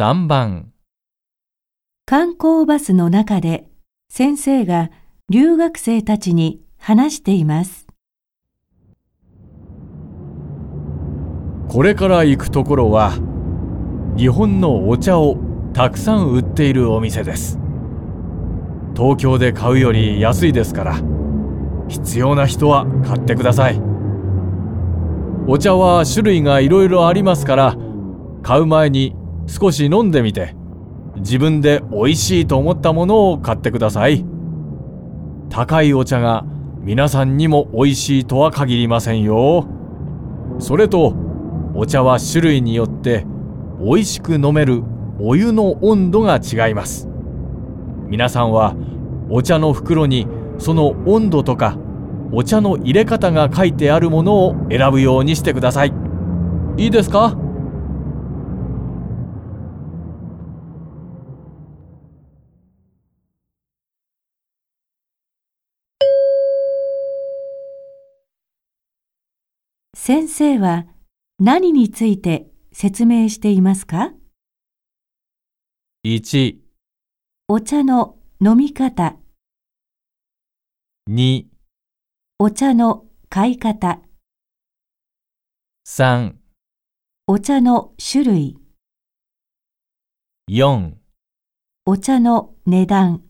3番。観光バスの中で先生が留学生たちに話しています。これから行くところは日本のお茶をたくさん売っているお店です。東京で買うより安いですから必要な人は買ってください。お茶は種類がいろいろありますから買う前に少し飲んでみて。自分で美味しいと思ったものを買ってください。高いお茶が皆さんにも美味しいとは限りませんよ。それとお茶は種類によって美味しく飲めるお湯の温度が違います。皆さんはお茶の袋にその温度とかお茶の入れ方が書いてあるものを選ぶようにしてください。いいですか？先生は何について説明していますか？1、お茶の飲み方、2、お茶の買い方、3、お茶の種類、4お茶の値段。